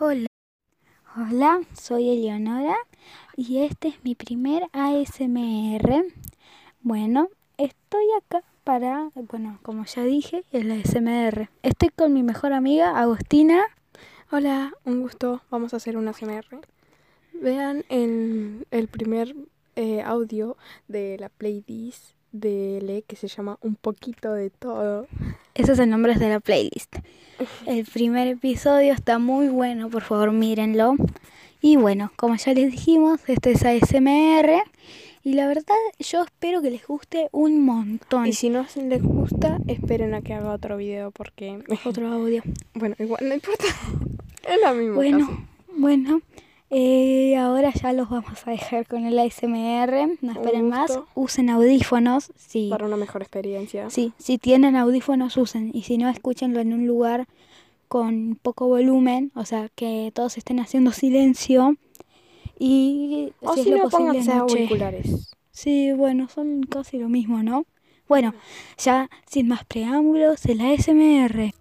Hola. Hola, soy Eleonora y este es mi primer ASMR. Bueno, estoy acá para, bueno, como ya dije, el ASMR. Estoy con mi mejor amiga Agustina. Hola, un gusto. Vamos a hacer un ASMR. Vean en el primer eh, audio de la playlist de Le que se llama Un poquito de todo. Ese es el nombre de la playlist. El primer episodio está muy bueno, por favor mírenlo. Y bueno, como ya les dijimos, este es ASMR. Y la verdad, yo espero que les guste un montón. Y si no les gusta, esperen a que haga otro video porque... Otro audio. Bueno, igual no importa. Es lo mismo. Bueno, casi. bueno. Eh, ahora ya los vamos a dejar con el ASMR. No esperen más. Usen audífonos. Sí. Para una mejor experiencia. Sí, si tienen audífonos usen y si no escúchenlo en un lugar con poco volumen, o sea, que todos estén haciendo silencio y O si si es lo no, posible auriculares. Sí, bueno, son casi lo mismo, ¿no? Bueno, ya sin más preámbulos, el ASMR.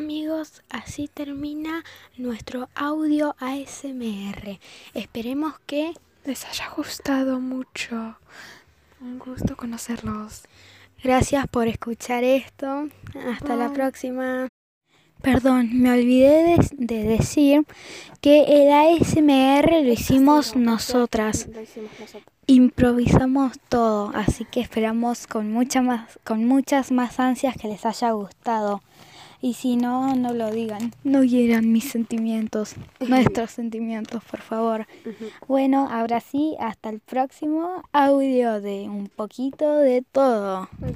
Amigos, así termina nuestro audio ASMR. Esperemos que les haya gustado mucho. Un gusto conocerlos. Gracias por escuchar esto. Hasta la próxima. Perdón, me olvidé de, decir que el ASMR lo hicimos nosotras. Improvisamos todo, así que esperamos con, mucha más, con muchas más ansias que les haya gustado. Y si no, no lo digan. No hieran mis sentimientos, nuestros sentimientos, por favor. Bueno, ahora sí, hasta el próximo audio de un poquito de todo.